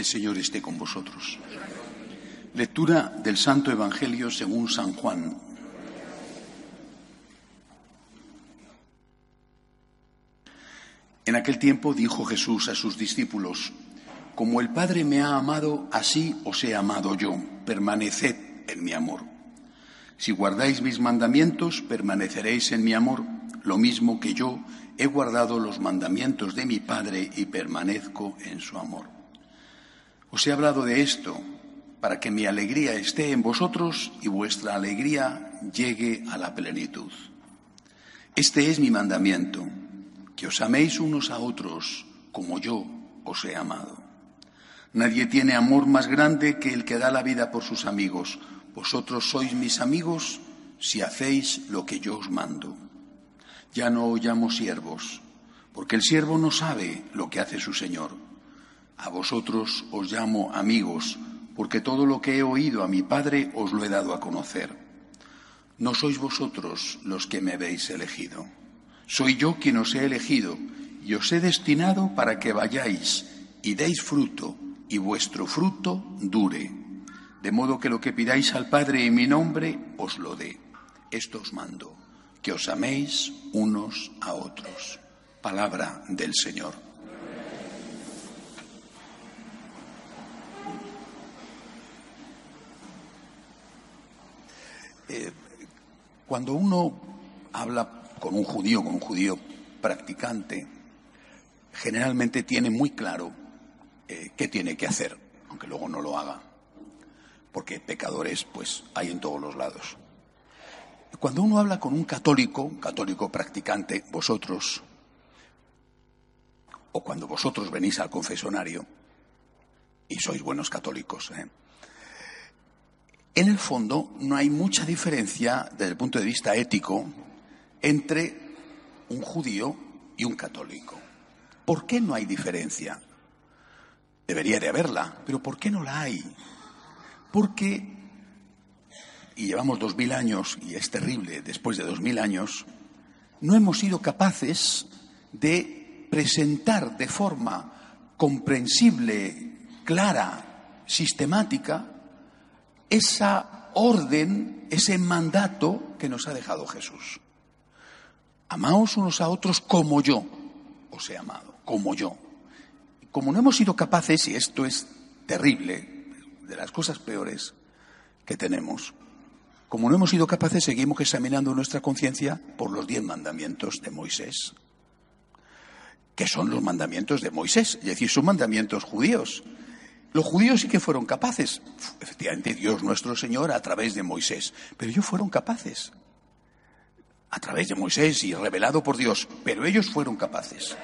El Señor esté con vosotros. Lectura del Santo Evangelio según San Juan. En aquel tiempo dijo Jesús a sus discípulos, Como el Padre me ha amado, así os he amado yo. Permaneced en mi amor. Si guardáis mis mandamientos, permaneceréis en mi amor, lo mismo que yo he guardado los mandamientos de mi Padre y permanezco en su amor. Os he hablado de esto para que mi alegría esté en vosotros y vuestra alegría llegue a la plenitud. Este es mi mandamiento, que os améis unos a otros como yo os he amado. Nadie tiene amor más grande que el que da la vida por sus amigos. Vosotros sois mis amigos si hacéis lo que yo os mando. Ya no os llamo siervos, porque el siervo no sabe lo que hace su Señor. A vosotros os llamo amigos, porque todo lo que he oído a mi Padre os lo he dado a conocer. No sois vosotros los que me habéis elegido. Soy yo quien os he elegido y os he destinado para que vayáis y deis fruto y vuestro fruto dure. De modo que lo que pidáis al Padre en mi nombre os lo dé. Esto os mando, que os améis unos a otros. Palabra del Señor. Eh, cuando uno habla con un judío, con un judío practicante, generalmente tiene muy claro eh, qué tiene que hacer, aunque luego no lo haga, porque pecadores pues hay en todos los lados. Cuando uno habla con un católico, católico practicante, vosotros, o cuando vosotros venís al confesonario, y sois buenos católicos, ¿eh? En el fondo, no hay mucha diferencia desde el punto de vista ético entre un judío y un católico. ¿Por qué no hay diferencia? Debería de haberla, pero ¿por qué no la hay? Porque, y llevamos dos mil años, y es terrible, después de dos mil años, no hemos sido capaces de presentar de forma comprensible, clara, sistemática, esa orden, ese mandato que nos ha dejado Jesús. Amaos unos a otros como yo os he amado, como yo. Como no hemos sido capaces, y esto es terrible, de las cosas peores que tenemos, como no hemos sido capaces, seguimos examinando nuestra conciencia por los diez mandamientos de Moisés, que son los mandamientos de Moisés, es decir, son mandamientos judíos. Los judíos sí que fueron capaces, efectivamente Dios nuestro Señor a través de Moisés, pero ellos fueron capaces, a través de Moisés y revelado por Dios, pero ellos fueron capaces.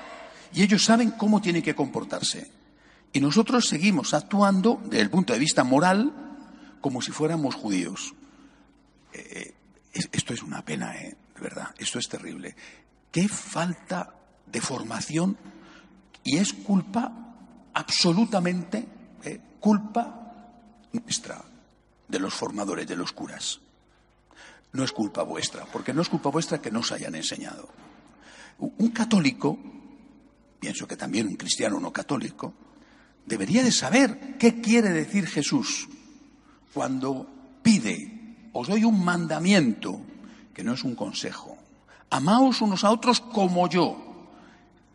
Y ellos saben cómo tienen que comportarse. Y nosotros seguimos actuando desde el punto de vista moral como si fuéramos judíos. Eh, esto es una pena, ¿eh? de verdad, esto es terrible. Qué falta de formación y es culpa absolutamente eh, culpa nuestra, de los formadores, de los curas. No es culpa vuestra, porque no es culpa vuestra que no os hayan enseñado. Un católico, pienso que también un cristiano no católico, debería de saber qué quiere decir Jesús cuando pide, os doy un mandamiento, que no es un consejo, amaos unos a otros como yo.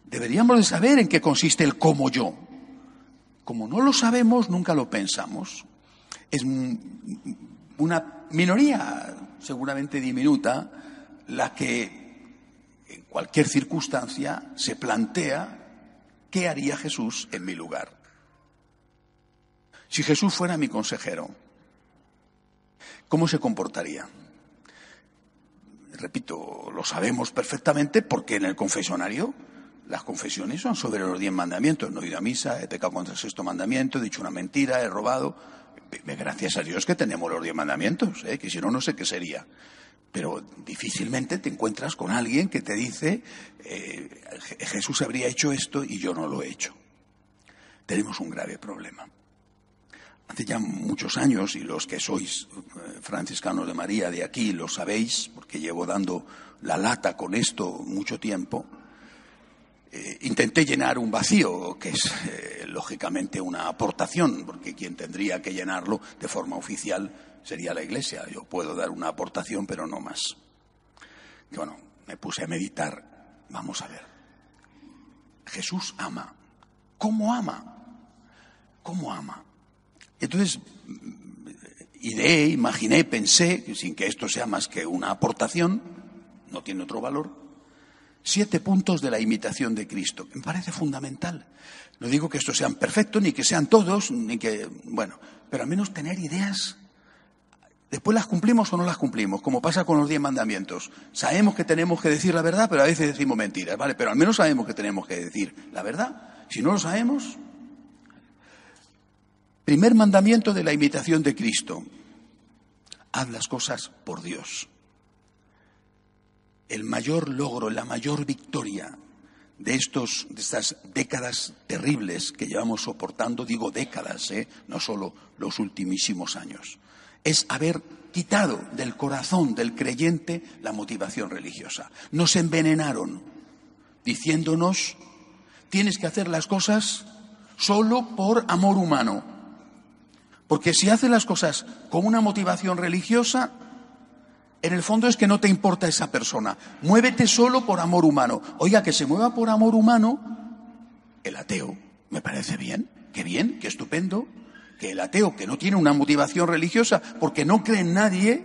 Deberíamos de saber en qué consiste el como yo. Como no lo sabemos, nunca lo pensamos. Es una minoría, seguramente diminuta, la que en cualquier circunstancia se plantea qué haría Jesús en mi lugar. Si Jesús fuera mi consejero, ¿cómo se comportaría? Repito, lo sabemos perfectamente porque en el confesonario Las confesiones son sobre los diez mandamientos. No he ido a misa, he pecado contra el sexto mandamiento, he dicho una mentira, he robado. Gracias a Dios que tenemos los diez mandamientos, ¿eh? que si no, no sé qué sería. Pero difícilmente te encuentras con alguien que te dice, eh, Jesús habría hecho esto y yo no lo he hecho. Tenemos un grave problema. Hace ya muchos años, y los que sois eh, franciscanos de María de aquí lo sabéis, porque llevo dando la lata con esto mucho tiempo, eh, intenté llenar un vacío, que es eh, lógicamente una aportación, porque quien tendría que llenarlo de forma oficial sería la Iglesia. Yo puedo dar una aportación, pero no más. Bueno, me puse a meditar. Vamos a ver. Jesús ama. ¿Cómo ama? ¿Cómo ama? Entonces, ideé, imaginé, pensé, sin que esto sea más que una aportación, no tiene otro valor, siete puntos de la imitación de Cristo. Me parece fundamental. No digo que estos sean perfectos, ni que sean todos, ni que, bueno, pero al menos tener ideas. Después las cumplimos o no las cumplimos, como pasa con los diez mandamientos. Sabemos que tenemos que decir la verdad, pero a veces decimos mentiras, ¿vale? Pero al menos sabemos que tenemos que decir la verdad. Si no lo sabemos, Primer mandamiento de la imitación de Cristo. Haz las cosas por Dios. El mayor logro, la mayor victoria de, estos, de estas décadas terribles que llevamos soportando, digo décadas, ¿eh? no solo los ultimísimos años, es haber quitado del corazón del creyente la motivación religiosa. Nos envenenaron diciéndonos, tienes que hacer las cosas solo por amor humano. Porque si haces las cosas con una motivación religiosa, en el fondo es que no te importa esa persona. Muévete solo por amor humano. Oiga, que se mueva por amor humano el ateo. Me parece bien. Qué bien, qué estupendo. Que el ateo que no tiene una motivación religiosa porque no cree en nadie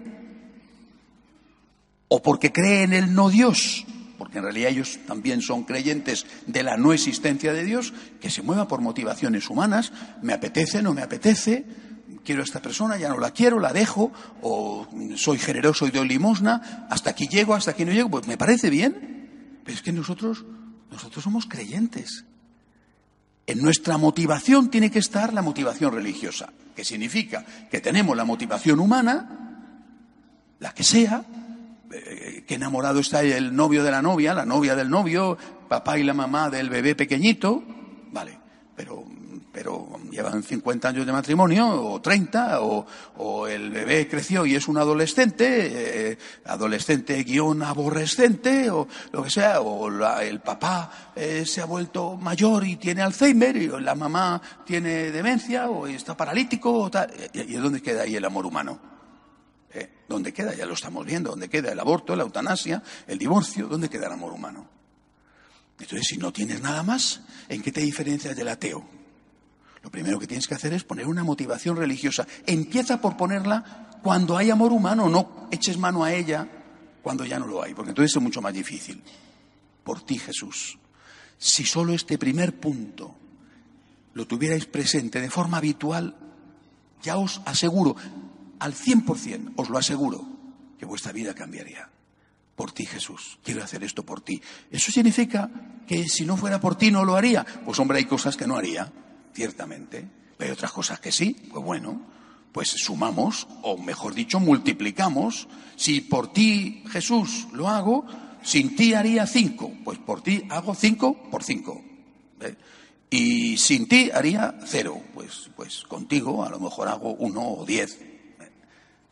o porque cree en el no Dios, porque en realidad ellos también son creyentes de la no existencia de Dios, que se mueva por motivaciones humanas, me apetece, no me apetece, quiero a esta persona, ya no la quiero, la dejo, o soy generoso y doy limosna, hasta aquí llego, hasta aquí no llego, pues me parece bien. Pero es que nosotros, nosotros somos creyentes. En nuestra motivación tiene que estar la motivación religiosa, que significa que tenemos la motivación humana, la que sea, eh, que enamorado está el novio de la novia, la novia del novio, papá y la mamá del bebé pequeñito, vale, pero pero llevan 50 años de matrimonio o 30, o, el bebé creció y es un adolescente, eh, adolescente guion aborrecente, o lo que sea, o el papá eh, se ha vuelto mayor y tiene Alzheimer, y la mamá tiene demencia, o está paralítico, o tal. ¿Y, dónde queda ahí el amor humano? ¿Eh? ¿Dónde queda? Ya lo estamos viendo. ¿Dónde queda el aborto, la eutanasia, el divorcio? ¿Dónde queda el amor humano? Entonces, si no tienes nada más, ¿en qué te diferencias del ateo? Lo primero que tienes que hacer es poner una motivación religiosa. Empieza por ponerla cuando hay amor humano, no eches mano a ella cuando ya no lo hay, porque entonces es mucho más difícil. Por ti, Jesús. Si solo este primer punto lo tuvierais presente de forma habitual, ya os aseguro, al 100%, os lo aseguro, que vuestra vida cambiaría. Por ti, Jesús. Quiero hacer esto por ti. ¿Eso significa que si no fuera por ti no lo haría? Pues hombre, hay cosas que no haría ciertamente, pero hay otras cosas que sí, pues bueno, pues sumamos, o mejor dicho, multiplicamos. Si por ti, Jesús, lo hago, sin ti haría cinco, pues por ti hago cinco por cinco. Y sin ti haría cero, pues, pues contigo a lo mejor hago uno o diez.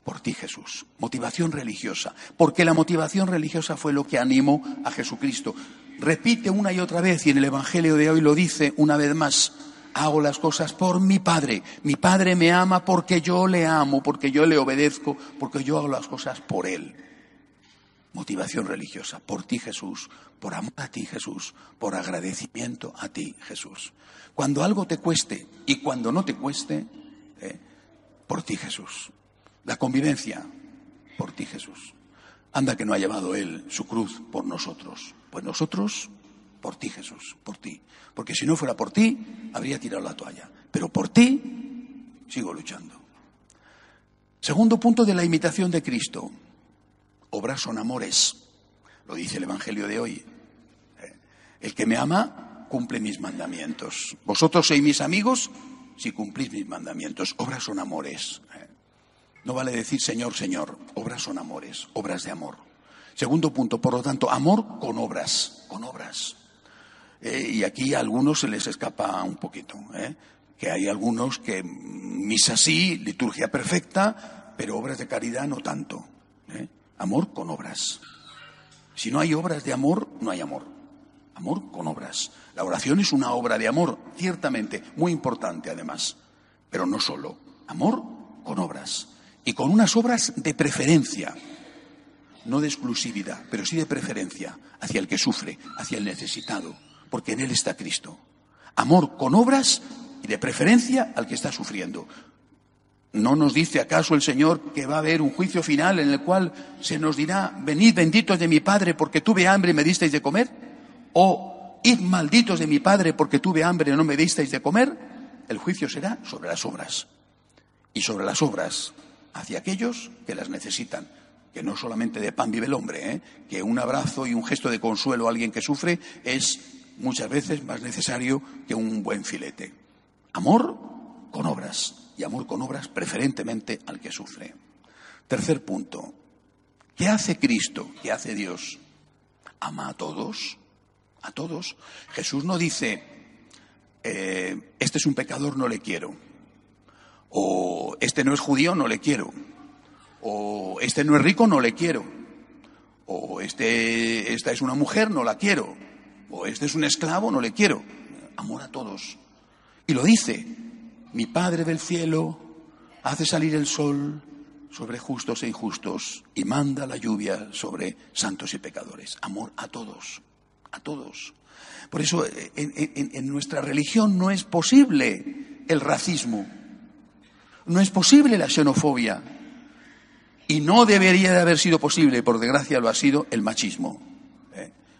Por ti, Jesús. Motivación religiosa. Porque la motivación religiosa fue lo que animó a Jesucristo. Repite una y otra vez, y en el Evangelio de hoy lo dice una vez más hago las cosas por mi Padre. Mi Padre me ama porque yo le amo, porque yo le obedezco, porque yo hago las cosas por Él. Motivación religiosa, por ti Jesús, por amor a ti Jesús, por agradecimiento a ti Jesús. Cuando algo te cueste y cuando no te cueste, eh, por ti Jesús. La convivencia, por ti Jesús. Anda que no ha llevado Él su cruz por nosotros. Pues nosotros por ti, Jesús, por ti. Porque si no fuera por ti, habría tirado la toalla. Pero por ti, sigo luchando. Segundo punto de la imitación de Cristo. Obras son amores. Lo dice el Evangelio de hoy. Eh, El que me ama cumple mis mandamientos. Vosotros sois mis amigos si cumplís mis mandamientos. Obras son amores. ¿eh? No vale decir Señor, Señor. Obras son amores, obras de amor. Segundo punto, por lo tanto, amor con obras, con obras. Eh, y aquí a algunos se les escapa un poquito, ¿eh? que hay algunos que misa sí, liturgia perfecta, pero obras de caridad no tanto. ¿eh? Amor con obras. Si no hay obras de amor, no hay amor. Amor con obras. La oración es una obra de amor, ciertamente, muy importante además, pero no solo. Amor con obras. Y con unas obras de preferencia, no de exclusividad, pero sí de preferencia hacia el que sufre, hacia el necesitado, porque en Él está Cristo. Amor con obras y de preferencia al que está sufriendo. ¿No nos dice acaso el Señor que va a haber un juicio final en el cual se nos dirá, venid benditos de mi Padre porque tuve hambre y me disteis de comer? ¿O id malditos de mi Padre porque tuve hambre y no me disteis de comer? El juicio será sobre las obras. Y sobre las obras hacia aquellos que las necesitan que no solamente de pan vive el hombre, ¿eh? que un abrazo y un gesto de consuelo a alguien que sufre es muchas veces más necesario que un buen filete. Amor con obras y amor con obras preferentemente al que sufre. Tercer punto, ¿qué hace Cristo? ¿Qué hace Dios? Ama a todos, a todos. Jesús no dice, eh, este es un pecador, no le quiero, o este no es judío, no le quiero o este no es rico, no le quiero, o este, esta es una mujer, no la quiero, o este es un esclavo, no le quiero. Amor a todos. Y lo dice, mi Padre del cielo hace salir el sol sobre justos e injustos y manda la lluvia sobre santos y pecadores. Amor a todos, a todos. Por eso en, en nuestra religión no es posible el racismo, no es posible la xenofobia, y no debería de haber sido posible, por desgracia lo ha sido, el machismo.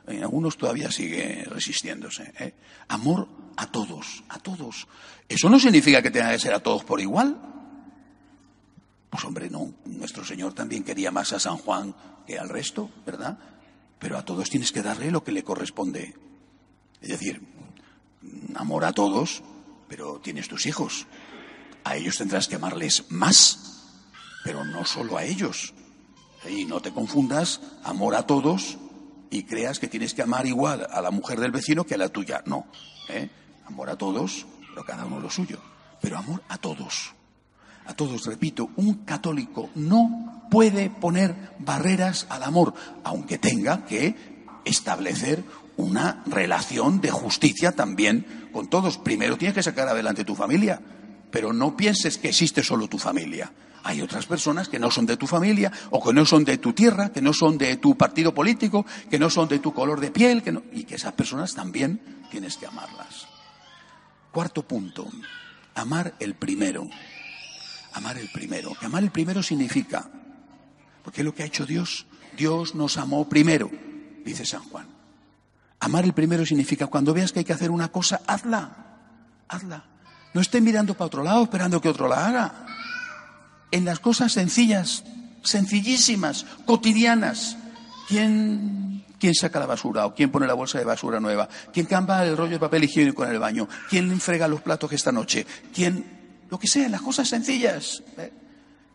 En algunos todavía sigue resistiéndose. ¿eh? Amor a todos, a todos. Eso no significa que tenga que ser a todos por igual. Pues hombre, no. Nuestro Señor también quería más a San Juan que al resto, ¿verdad? Pero a todos tienes que darle lo que le corresponde. Es decir, amor a todos, pero tienes tus hijos. A ellos tendrás que amarles más pero no solo a ellos. Y no te confundas, amor a todos, y creas que tienes que amar igual a la mujer del vecino que a la tuya. No, ¿eh? amor a todos, pero cada uno lo suyo. Pero amor a todos. A todos, repito, un católico no puede poner barreras al amor, aunque tenga que establecer una relación de justicia también con todos. Primero tienes que sacar adelante tu familia, pero no pienses que existe solo tu familia. Hay otras personas que no son de tu familia o que no son de tu tierra, que no son de tu partido político, que no son de tu color de piel, y que esas personas también tienes que amarlas. Cuarto punto, amar el primero. Amar el primero. Que amar el primero significa, porque es lo que ha hecho Dios. Dios nos amó primero, dice San Juan. Amar el primero significa cuando veas que hay que hacer una cosa, hazla, hazla. No esté mirando para otro lado esperando que otro la haga en las cosas sencillas, sencillísimas, cotidianas. ¿Quién, ¿Quién saca la basura o quién pone la bolsa de basura nueva? ¿Quién cambia el rollo de papel higiénico en el baño? ¿Quién frega los platos esta noche? ¿Quién, lo que sea, en las cosas sencillas? ¿eh?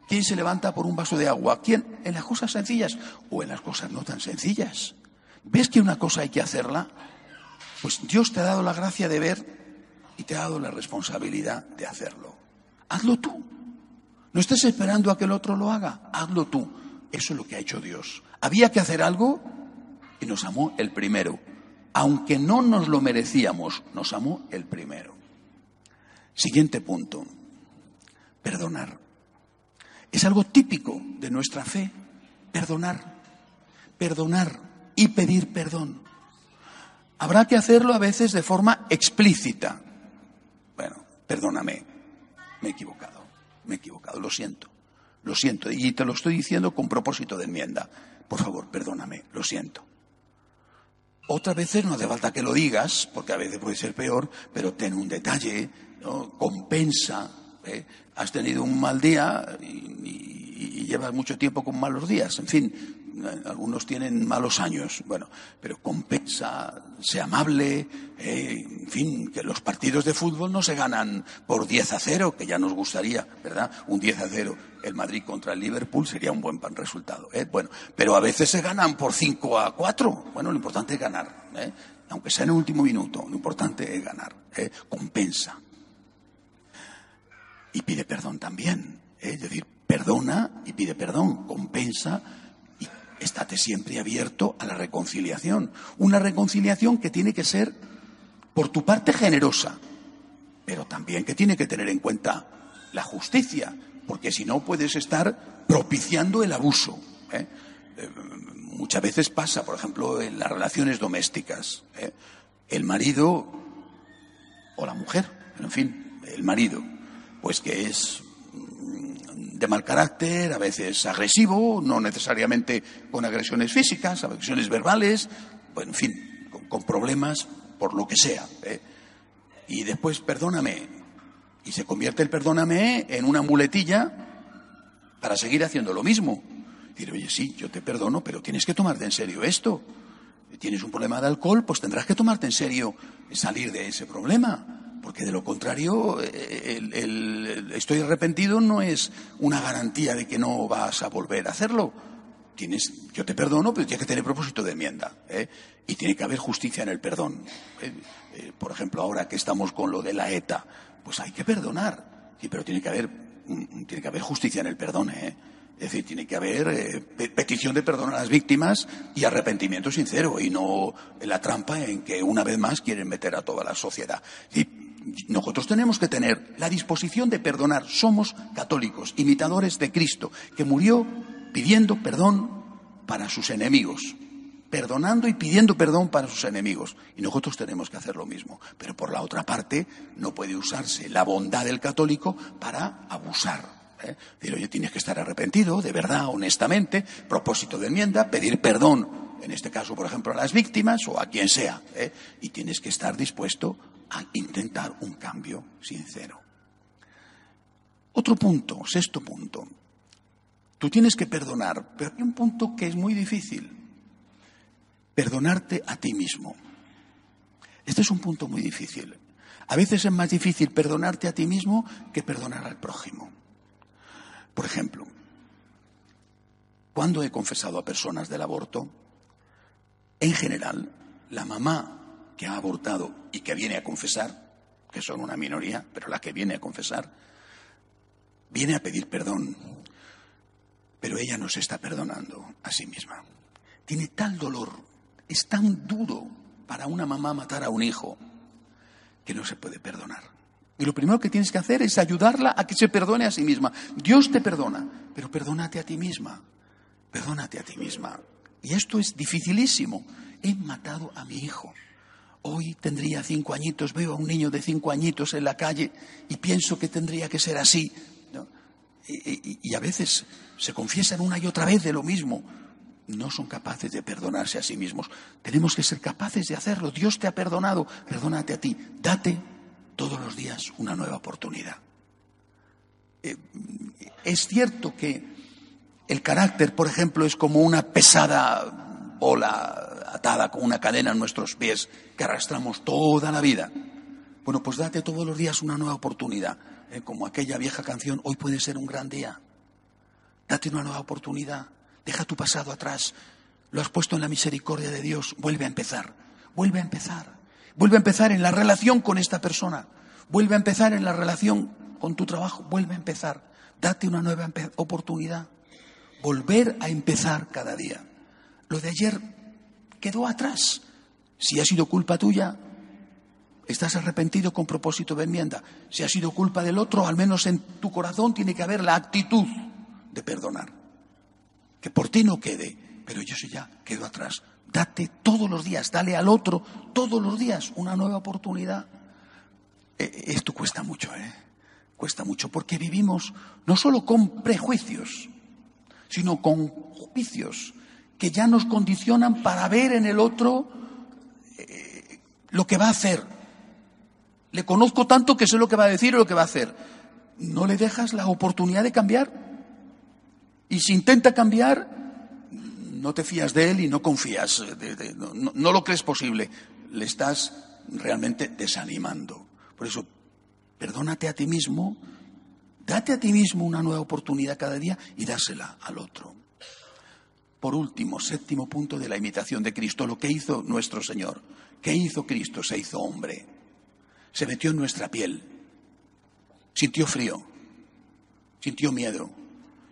¿Quién se levanta por un vaso de agua? ¿Quién? En las cosas sencillas o en las cosas no tan sencillas. ¿Ves que una cosa hay que hacerla? Pues Dios te ha dado la gracia de ver y te ha dado la responsabilidad de hacerlo. Hazlo tú. No estés esperando a que el otro lo haga, hazlo tú. Eso es lo que ha hecho Dios. Había que hacer algo y nos amó el primero. Aunque no nos lo merecíamos, nos amó el primero. Siguiente punto. Perdonar. Es algo típico de nuestra fe. Perdonar. Perdonar y pedir perdón. Habrá que hacerlo a veces de forma explícita. Bueno, perdóname, me he equivocado me he equivocado, lo siento, lo siento, y te lo estoy diciendo con propósito de enmienda. Por favor, perdóname, lo siento. Otras veces no hace falta que lo digas, porque a veces puede ser peor, pero ten un detalle, compensa. ¿eh? Has tenido un mal día y, llevas mucho tiempo con malos días. En fin, algunos tienen malos años, bueno, pero compensa, sea amable, eh, en fin, que los partidos de fútbol no se ganan por 10 a 0, que ya nos gustaría, ¿verdad? Un 10 a 0 el Madrid contra el Liverpool sería un buen resultado, ¿eh? Bueno, pero a veces se ganan por 5 a 4, bueno, lo importante es ganar, ¿eh? aunque sea en el último minuto, lo importante es ganar, ¿eh? compensa. Y pide perdón también, ¿eh? es decir, perdona y pide perdón, compensa estate siempre abierto a la reconciliación. Una reconciliación que tiene que ser, por tu parte, generosa, pero también que tiene que tener en cuenta la justicia, porque si no puedes estar propiciando el abuso. ¿eh? Eh, muchas veces pasa, por ejemplo, en las relaciones domésticas. ¿eh? El marido o la mujer, en fin, el marido, pues que es de mal carácter, a veces agresivo, no necesariamente con agresiones físicas, agresiones verbales, bueno, en fin, con, problemas por lo que sea. ¿eh? Y después, perdóname, y se convierte el perdóname en una muletilla para seguir haciendo lo mismo. Decir, oye, sí, yo te perdono, pero tienes que tomarte en serio esto. Tienes un problema de alcohol, pues tendrás que tomarte en serio salir de ese problema porque de lo contrario, el, estoy arrepentido no es una garantía de que no vas a volver a hacerlo. Tienes, yo te perdono, pero tienes que tener propósito de enmienda. ¿eh? Y tiene que haber justicia en el perdón. ¿eh? Eh, por ejemplo, ahora que estamos con lo de la ETA, pues hay que perdonar. Sí, pero tiene que haber, mm, tiene que haber justicia en el perdón. Es decir, tiene que haber petición de perdón a las víctimas y arrepentimiento sincero y no la trampa en que una vez más quieren meter a toda la sociedad. Nosotros tenemos que tener la disposición de perdonar. Somos católicos, imitadores de Cristo, que murió pidiendo perdón para sus enemigos, perdonando y pidiendo perdón para sus enemigos. Y nosotros tenemos que hacer lo mismo. Pero por la otra parte, no puede usarse la bondad del católico para abusar. ¿eh? Decir, oye, tienes que estar arrepentido, de verdad, honestamente, propósito de enmienda, pedir perdón, en este caso, por ejemplo, a las víctimas o a quien sea, ¿eh? y tienes que estar dispuesto a intentar un cambio sincero. Otro punto, sexto punto. Tú tienes que perdonar, pero hay un punto que es muy difícil. Perdonarte a ti mismo. Este es un punto muy difícil. A veces es más difícil perdonarte a ti mismo que perdonar al prójimo. Por ejemplo, cuando he confesado a personas del aborto, en general, la mamá que ha abortado y que viene a confesar, que son una minoría, pero la que viene a confesar, viene a pedir perdón, pero ella no se está perdonando a sí misma. Tiene tal dolor, es tan duro para una mamá matar a un hijo, que no se puede perdonar. Y lo primero que tienes que hacer es ayudarla a que se perdone a sí misma. Dios te perdona, pero perdónate a ti misma. Perdónate a ti misma. Y esto es dificilísimo. He matado a mi hijo. Hoy tendría cinco añitos, veo a un niño de cinco añitos en la calle y pienso que tendría que ser así. Y, a veces se confiesan una y otra vez de lo mismo. No son capaces de perdonarse a sí mismos. Tenemos que ser capaces de hacerlo. Dios te ha perdonado, perdónate a ti. Date todos los días una nueva oportunidad. Eh, es cierto que el carácter, por ejemplo, es como una pesada bola atada con una cadena en nuestros pies que arrastramos toda la vida. Bueno, pues date todos los días una nueva oportunidad. ¿eh? como aquella vieja canción, hoy puede ser un gran día. Date una nueva oportunidad. Deja tu pasado atrás. Lo has puesto en la misericordia de Dios. Vuelve a empezar. Vuelve a empezar. Vuelve a empezar en la relación con esta persona. Vuelve a empezar en la relación con tu trabajo. Vuelve a empezar. Date una nueva oportunidad. Volver a empezar cada día. Lo de ayer quedó atrás. Si ha sido culpa tuya, estás arrepentido con propósito de enmienda. Si ha sido culpa del otro, al menos en tu corazón tiene que haber la actitud de perdonar. Que por ti no quede, pero yo sí ya quedo atrás. Date todos los días, dale al otro todos los días una nueva oportunidad. E, esto cuesta mucho, ¿eh? Cuesta mucho porque vivimos no solo con prejuicios, sino con juicios que ya nos condicionan para ver en el otro eh, lo que va a hacer. Le conozco tanto que sé lo que va a decir y lo que va a hacer. No le dejas la oportunidad de cambiar. Y si intenta cambiar, no te fías de él y no confías, no lo crees posible, le estás realmente desanimando. Por eso, perdónate a ti mismo, date a ti mismo una nueva oportunidad cada día y dásela al otro. Por último, séptimo punto de la imitación de Cristo, lo que hizo nuestro Señor. ¿Qué hizo Cristo? Se hizo hombre. Se metió en nuestra piel. Sintió frío. Sintió miedo.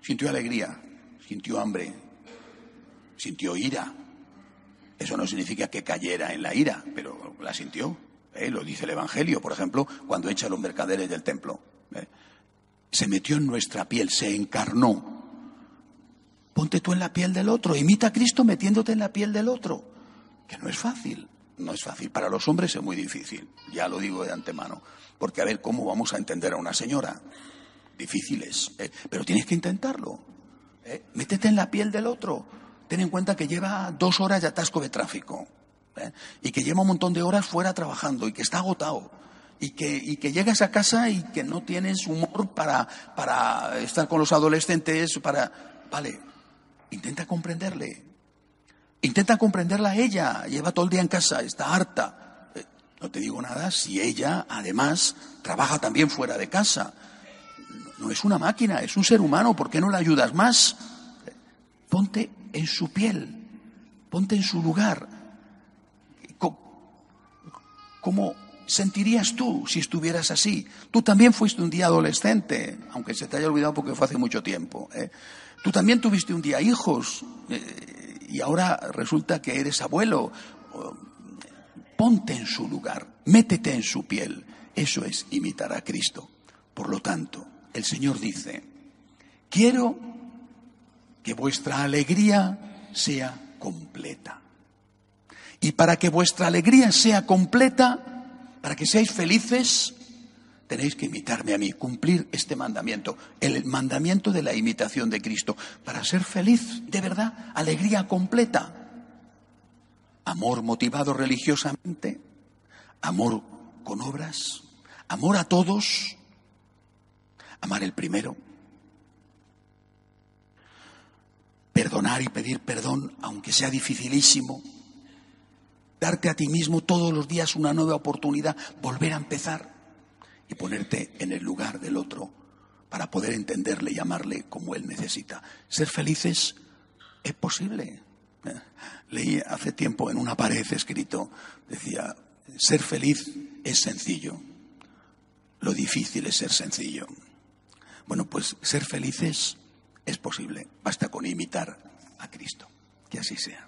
Sintió alegría. Sintió hambre. Sintió ira. Eso no significa que cayera en la ira, pero la sintió. ¿eh? Lo dice el Evangelio, por ejemplo, cuando echa a los mercaderes del templo. ¿eh? Se metió en nuestra piel, se encarnó Ponte tú en la piel del otro, imita a Cristo metiéndote en la piel del otro, que no es fácil, no es fácil. Para los hombres es muy difícil, ya lo digo de antemano, porque a ver cómo vamos a entender a una señora. Difícil es, ¿eh? pero tienes que intentarlo. ¿eh? Métete en la piel del otro. Ten en cuenta que lleva dos horas de atasco de tráfico ¿eh? y que lleva un montón de horas fuera trabajando y que está agotado y que, y que llegas a casa y que no tienes humor para, para estar con los adolescentes, para... Vale, Intenta comprenderle. Intenta comprenderla a ella. Lleva todo el día en casa, está harta. Eh, no te digo nada si ella, además, trabaja también fuera de casa. No es una máquina, es un ser humano. ¿Por qué no la ayudas más? Ponte en su piel. Ponte en su lugar. ¿Cómo sentirías tú si estuvieras así? Tú también fuiste un día adolescente, aunque se te haya olvidado porque fue hace mucho tiempo. ¿eh? Tú también tuviste un día hijos eh, y ahora resulta que eres abuelo. Ponte en su lugar, métete en su piel. Eso es imitar a Cristo. Por lo tanto, el Señor dice, quiero que vuestra alegría sea completa. Y para que vuestra alegría sea completa, para que seáis felices, tenéis que imitarme a mí, cumplir este mandamiento, el mandamiento de la imitación de Cristo, para ser feliz, de verdad, alegría completa. Amor motivado religiosamente, amor con obras, amor a todos, amar el primero, perdonar y pedir perdón, aunque sea dificilísimo, darte a ti mismo todos los días una nueva oportunidad, volver a empezar y ponerte en el lugar del otro para poder entenderle y amarle como él necesita. Ser felices es posible. Leí hace tiempo en una pared escrito, decía, ser feliz es sencillo, lo difícil es ser sencillo. Bueno, pues ser felices es posible, basta con imitar a Cristo. Que así sea.